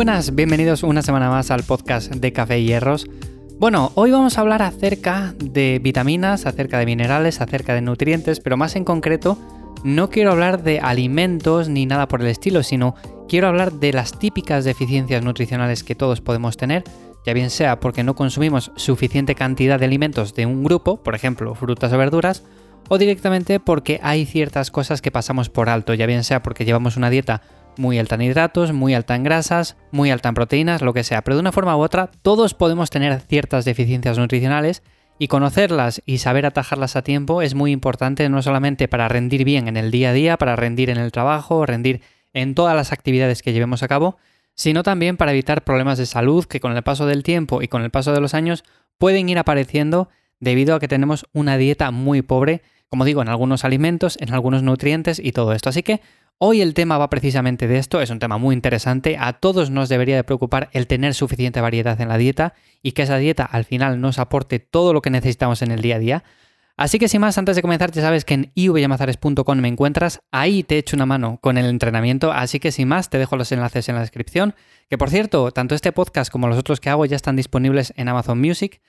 Buenas, bienvenidos una semana más al podcast de Café y Hierros. Bueno, hoy vamos a hablar acerca de vitaminas, acerca de minerales, acerca de nutrientes, pero más en concreto no quiero hablar de alimentos ni nada por el estilo, sino quiero hablar de las típicas deficiencias nutricionales que todos podemos tener, ya bien sea porque no consumimos suficiente cantidad de alimentos de un grupo, por ejemplo, frutas o verduras, o directamente porque hay ciertas cosas que pasamos por alto, ya bien sea porque llevamos una dieta muy alta en hidratos, muy alta en grasas, muy alta en proteínas, lo que sea. Pero de una forma u otra, todos podemos tener ciertas deficiencias nutricionales y conocerlas y saber atajarlas a tiempo es muy importante no solamente para rendir bien en el día a día, para rendir en el trabajo, rendir en todas las actividades que llevemos a cabo, sino también para evitar problemas de salud que con el paso del tiempo y con el paso de los años pueden ir apareciendo debido a que tenemos una dieta muy pobre, como digo, en algunos alimentos, en algunos nutrientes y todo esto. Así que Hoy el tema va precisamente de esto, es un tema muy interesante, a todos nos debería de preocupar el tener suficiente variedad en la dieta y que esa dieta al final nos aporte todo lo que necesitamos en el día a día. Así que sin más, antes de comenzar, ya sabes que en ivyamazares.com me encuentras, ahí te echo una mano con el entrenamiento, así que sin más, te dejo los enlaces en la descripción, que por cierto, tanto este podcast como los otros que hago ya están disponibles en Amazon Music.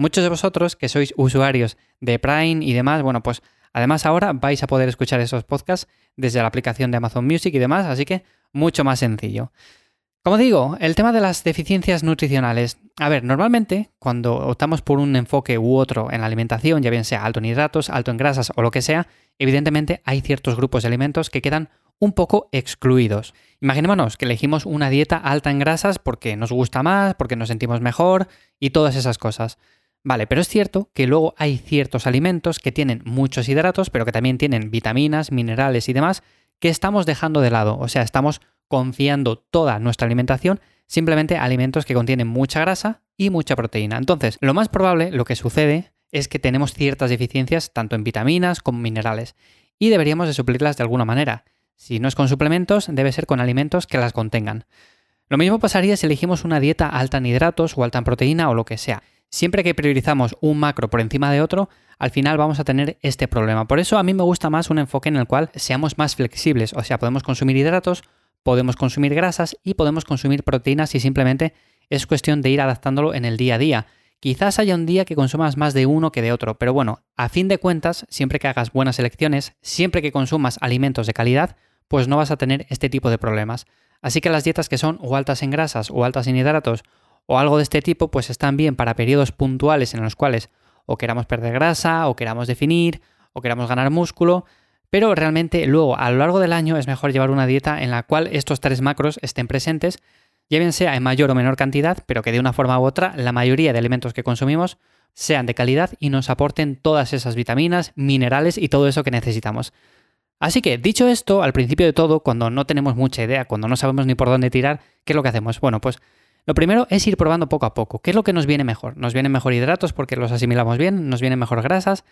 Muchos de vosotros que sois usuarios de Prime y demás, bueno, pues Además, ahora vais a poder escuchar esos podcasts desde la aplicación de Amazon Music y demás, así que mucho más sencillo. Como digo, el tema de las deficiencias nutricionales. A ver, normalmente cuando optamos por un enfoque u otro en la alimentación, ya bien sea alto en hidratos, alto en grasas o lo que sea, evidentemente hay ciertos grupos de alimentos que quedan un poco excluidos. Imaginémonos que elegimos una dieta alta en grasas porque nos gusta más, porque nos sentimos mejor y todas esas cosas. Vale, pero es cierto que luego hay ciertos alimentos que tienen muchos hidratos, pero que también tienen vitaminas, minerales y demás, que estamos dejando de lado. O sea, estamos confiando toda nuestra alimentación simplemente a alimentos que contienen mucha grasa y mucha proteína. Entonces, lo más probable, lo que sucede, es que tenemos ciertas deficiencias tanto en vitaminas como minerales y deberíamos de suplirlas de alguna manera. Si no es con suplementos, debe ser con alimentos que las contengan. Lo mismo pasaría si elegimos una dieta alta en hidratos o alta en proteína o lo que sea. Siempre que priorizamos un macro por encima de otro, al final vamos a tener este problema. Por eso a mí me gusta más un enfoque en el cual seamos más flexibles, o sea, podemos consumir hidratos, podemos consumir grasas y podemos consumir proteínas y simplemente es cuestión de ir adaptándolo en el día a día. Quizás haya un día que consumas más de uno que de otro, pero bueno, a fin de cuentas, siempre que hagas buenas elecciones, siempre que consumas alimentos de calidad, pues no vas a tener este tipo de problemas. Así que las dietas que son o altas en grasas o altas en hidratos o algo de este tipo, pues están bien para periodos puntuales en los cuales o queramos perder grasa, o queramos definir, o queramos ganar músculo, pero realmente luego a lo largo del año es mejor llevar una dieta en la cual estos tres macros estén presentes, sea en mayor o menor cantidad, pero que de una forma u otra la mayoría de alimentos que consumimos sean de calidad y nos aporten todas esas vitaminas, minerales y todo eso que necesitamos. Así que, dicho esto, al principio de todo, cuando no tenemos mucha idea, cuando no sabemos ni por dónde tirar, ¿qué es lo que hacemos? Bueno, pues lo primero es ir probando poco a poco. ¿Qué es lo que nos viene mejor? ¿Nos vienen mejor hidratos porque los asimilamos bien? ¿Nos vienen mejor grasas?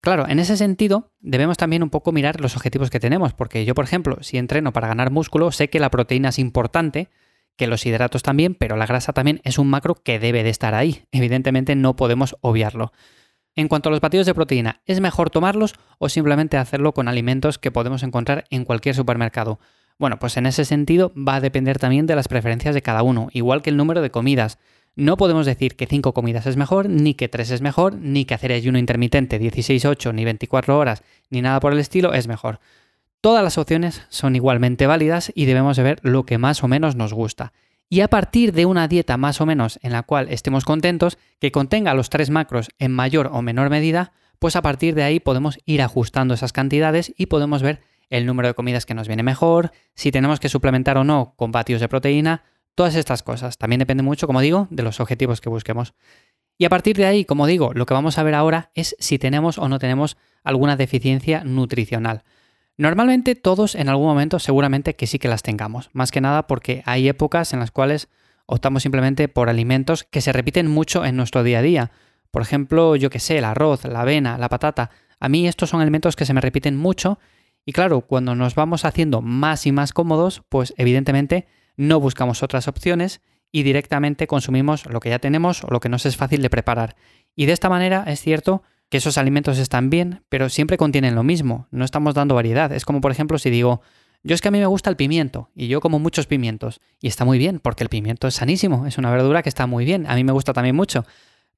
Claro, en ese sentido debemos también un poco mirar los objetivos que tenemos, porque yo, por ejemplo, si entreno para ganar músculo, sé que la proteína es importante, que los hidratos también, pero la grasa también es un macro que debe de estar ahí. Evidentemente no podemos obviarlo. En cuanto a los batidos de proteína, ¿es mejor tomarlos o simplemente hacerlo con alimentos que podemos encontrar en cualquier supermercado? Bueno, pues en ese sentido va a depender también de las preferencias de cada uno, igual que el número de comidas. No podemos decir que 5 comidas es mejor, ni que 3 es mejor, ni que hacer ayuno intermitente 16-8, ni 24 horas, ni nada por el estilo es mejor. Todas las opciones son igualmente válidas y debemos de ver lo que más o menos nos gusta. Y a partir de una dieta más o menos en la cual estemos contentos, que contenga los tres macros en mayor o menor medida, pues a partir de ahí podemos ir ajustando esas cantidades y podemos ver el número de comidas que nos viene mejor, si tenemos que suplementar o no con vatios de proteína, todas estas cosas. También depende mucho, como digo, de los objetivos que busquemos. Y a partir de ahí, como digo, lo que vamos a ver ahora es si tenemos o no tenemos alguna deficiencia nutricional. Normalmente todos en algún momento seguramente que sí que las tengamos, más que nada porque hay épocas en las cuales optamos simplemente por alimentos que se repiten mucho en nuestro día a día. Por ejemplo, yo que sé, el arroz, la avena, la patata. A mí estos son alimentos que se me repiten mucho y claro, cuando nos vamos haciendo más y más cómodos, pues evidentemente no buscamos otras opciones y directamente consumimos lo que ya tenemos o lo que nos es fácil de preparar. Y de esta manera es cierto que esos alimentos están bien, pero siempre contienen lo mismo, no estamos dando variedad. Es como por ejemplo si digo, Yo es que a mí me gusta el pimiento y yo como muchos pimientos y está muy bien porque el pimiento es sanísimo, es una verdura que está muy bien, a mí me gusta también mucho.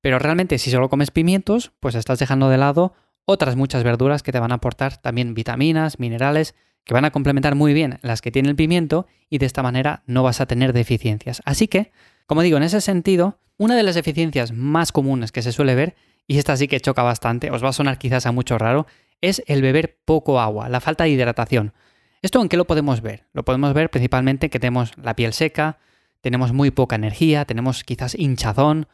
Pero realmente si solo comes pimientos, pues estás dejando de lado otras muchas verduras que te van a aportar también vitaminas, minerales, que van a complementar muy bien las que tiene el pimiento y de esta manera no vas a tener deficiencias. Así que, como digo, en ese sentido, una de las deficiencias más comunes que se suele ver, y esta sí que choca bastante, os va a sonar quizás a mucho raro, es el beber poco agua, la falta de hidratación. ¿Esto en qué lo podemos ver? Lo podemos ver principalmente que tenemos la piel seca, tenemos muy poca energía, tenemos quizás hinchazón,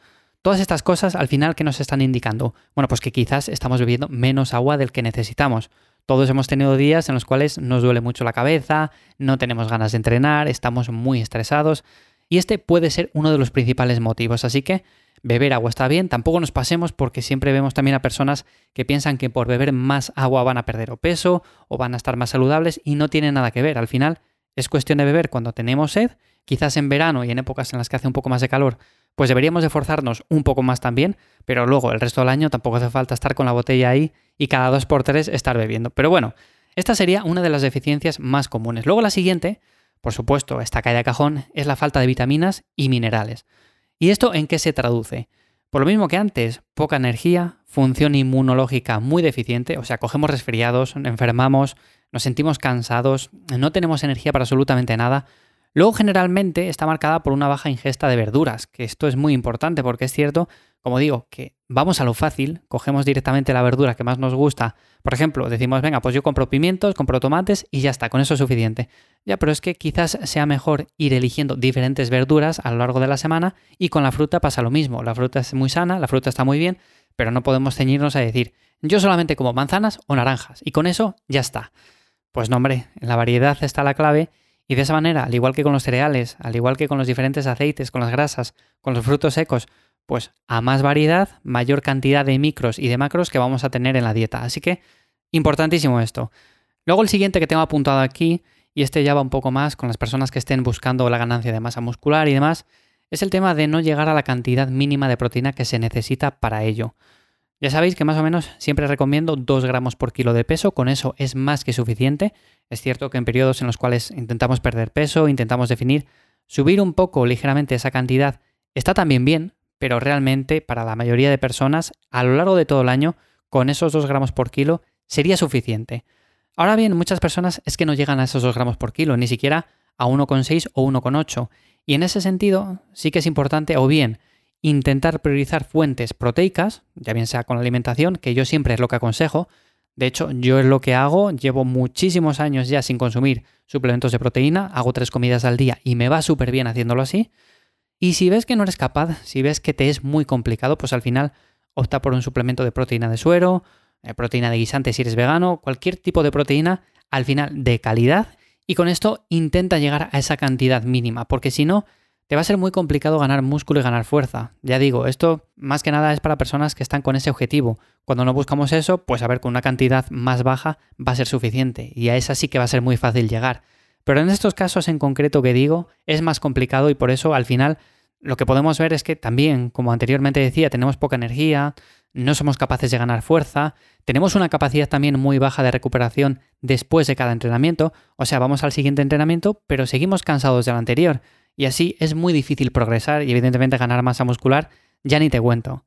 Todas estas cosas al final, ¿qué nos están indicando? Bueno, pues que quizás estamos bebiendo menos agua del que necesitamos. Todos hemos tenido días en los cuales nos duele mucho la cabeza, no tenemos ganas de entrenar, estamos muy estresados y este puede ser uno de los principales motivos. Así que beber agua está bien, tampoco nos pasemos porque siempre vemos también a personas que piensan que por beber más agua van a perder o peso o van a estar más saludables y no tiene nada que ver. Al final es cuestión de beber cuando tenemos sed, quizás en verano y en épocas en las que hace un poco más de calor pues deberíamos de forzarnos un poco más también, pero luego el resto del año tampoco hace falta estar con la botella ahí y cada dos por tres estar bebiendo. Pero bueno, esta sería una de las deficiencias más comunes. Luego la siguiente, por supuesto, esta caída de cajón, es la falta de vitaminas y minerales. ¿Y esto en qué se traduce? Por lo mismo que antes, poca energía, función inmunológica muy deficiente, o sea, cogemos resfriados, enfermamos, nos sentimos cansados, no tenemos energía para absolutamente nada, Luego generalmente está marcada por una baja ingesta de verduras, que esto es muy importante porque es cierto, como digo, que vamos a lo fácil, cogemos directamente la verdura que más nos gusta. Por ejemplo, decimos, venga, pues yo compro pimientos, compro tomates y ya está, con eso es suficiente. Ya, pero es que quizás sea mejor ir eligiendo diferentes verduras a lo largo de la semana y con la fruta pasa lo mismo. La fruta es muy sana, la fruta está muy bien, pero no podemos ceñirnos a decir, yo solamente como manzanas o naranjas y con eso ya está. Pues no, hombre, en la variedad está la clave y de esa manera, al igual que con los cereales, al igual que con los diferentes aceites, con las grasas, con los frutos secos, pues a más variedad, mayor cantidad de micros y de macros que vamos a tener en la dieta. Así que, importantísimo esto. Luego el siguiente que tengo apuntado aquí, y este ya va un poco más con las personas que estén buscando la ganancia de masa muscular y demás, es el tema de no llegar a la cantidad mínima de proteína que se necesita para ello. Ya sabéis que más o menos siempre recomiendo 2 gramos por kilo de peso, con eso es más que suficiente. Es cierto que en periodos en los cuales intentamos perder peso, intentamos definir, subir un poco ligeramente esa cantidad está también bien, pero realmente para la mayoría de personas a lo largo de todo el año, con esos 2 gramos por kilo sería suficiente. Ahora bien, muchas personas es que no llegan a esos 2 gramos por kilo, ni siquiera a 1,6 o 1,8. Y en ese sentido sí que es importante o bien intentar priorizar fuentes proteicas, ya bien sea con la alimentación, que yo siempre es lo que aconsejo. De hecho, yo es lo que hago, llevo muchísimos años ya sin consumir suplementos de proteína, hago tres comidas al día y me va súper bien haciéndolo así. Y si ves que no eres capaz, si ves que te es muy complicado, pues al final opta por un suplemento de proteína de suero, eh, proteína de guisante si eres vegano, cualquier tipo de proteína, al final de calidad. Y con esto intenta llegar a esa cantidad mínima, porque si no, te va a ser muy complicado ganar músculo y ganar fuerza. Ya digo, esto más que nada es para personas que están con ese objetivo. Cuando no buscamos eso, pues a ver, con una cantidad más baja va a ser suficiente y a esa sí que va a ser muy fácil llegar. Pero en estos casos en concreto que digo, es más complicado y por eso al final lo que podemos ver es que también, como anteriormente decía, tenemos poca energía, no somos capaces de ganar fuerza, tenemos una capacidad también muy baja de recuperación después de cada entrenamiento, o sea, vamos al siguiente entrenamiento, pero seguimos cansados del anterior y así es muy difícil progresar y evidentemente ganar masa muscular, ya ni te cuento.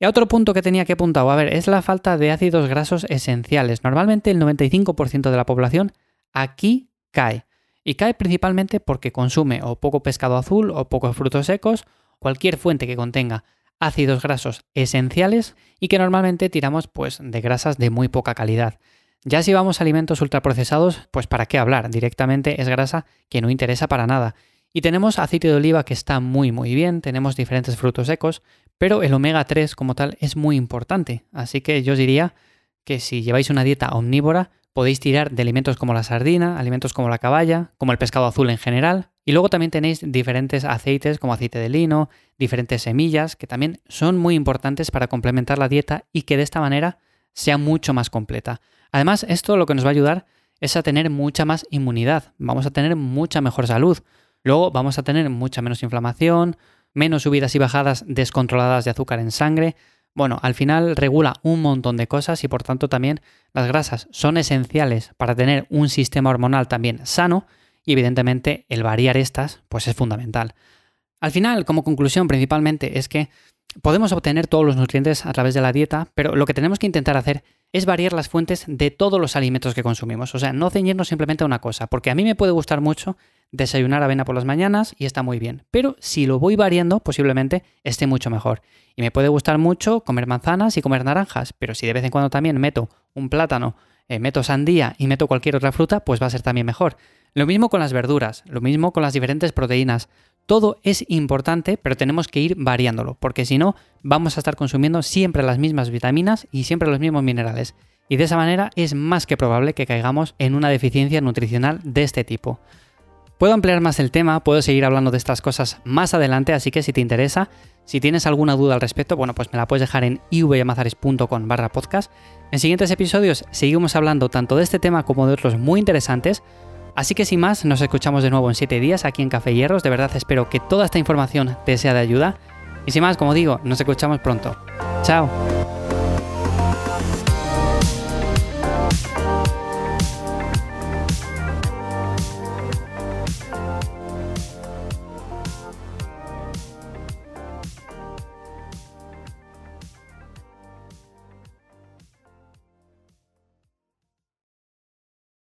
Y otro punto que tenía que apuntar, a ver, es la falta de ácidos grasos esenciales. Normalmente el 95% de la población aquí cae. Y cae principalmente porque consume o poco pescado azul o pocos frutos secos, cualquier fuente que contenga ácidos grasos esenciales y que normalmente tiramos pues de grasas de muy poca calidad. Ya si vamos a alimentos ultraprocesados, pues para qué hablar, directamente es grasa que no interesa para nada. Y tenemos aceite de oliva que está muy muy bien, tenemos diferentes frutos secos, pero el omega 3 como tal es muy importante. Así que yo os diría que si lleváis una dieta omnívora, podéis tirar de alimentos como la sardina, alimentos como la caballa, como el pescado azul en general. Y luego también tenéis diferentes aceites como aceite de lino, diferentes semillas, que también son muy importantes para complementar la dieta y que de esta manera sea mucho más completa. Además, esto lo que nos va a ayudar es a tener mucha más inmunidad, vamos a tener mucha mejor salud. Luego vamos a tener mucha menos inflamación, menos subidas y bajadas descontroladas de azúcar en sangre. Bueno, al final regula un montón de cosas y por tanto también las grasas son esenciales para tener un sistema hormonal también sano y evidentemente el variar estas pues es fundamental. Al final, como conclusión principalmente es que podemos obtener todos los nutrientes a través de la dieta, pero lo que tenemos que intentar hacer es variar las fuentes de todos los alimentos que consumimos. O sea, no ceñirnos simplemente a una cosa, porque a mí me puede gustar mucho desayunar avena por las mañanas y está muy bien. Pero si lo voy variando, posiblemente esté mucho mejor. Y me puede gustar mucho comer manzanas y comer naranjas, pero si de vez en cuando también meto un plátano, eh, meto sandía y meto cualquier otra fruta, pues va a ser también mejor. Lo mismo con las verduras, lo mismo con las diferentes proteínas. Todo es importante, pero tenemos que ir variándolo, porque si no, vamos a estar consumiendo siempre las mismas vitaminas y siempre los mismos minerales. Y de esa manera es más que probable que caigamos en una deficiencia nutricional de este tipo. Puedo ampliar más el tema, puedo seguir hablando de estas cosas más adelante, así que si te interesa, si tienes alguna duda al respecto, bueno, pues me la puedes dejar en ivyamazares.com barra podcast. En siguientes episodios seguimos hablando tanto de este tema como de otros muy interesantes, Así que sin más, nos escuchamos de nuevo en 7 días aquí en Café Hierros. De verdad espero que toda esta información te sea de ayuda. Y sin más, como digo, nos escuchamos pronto. Chao.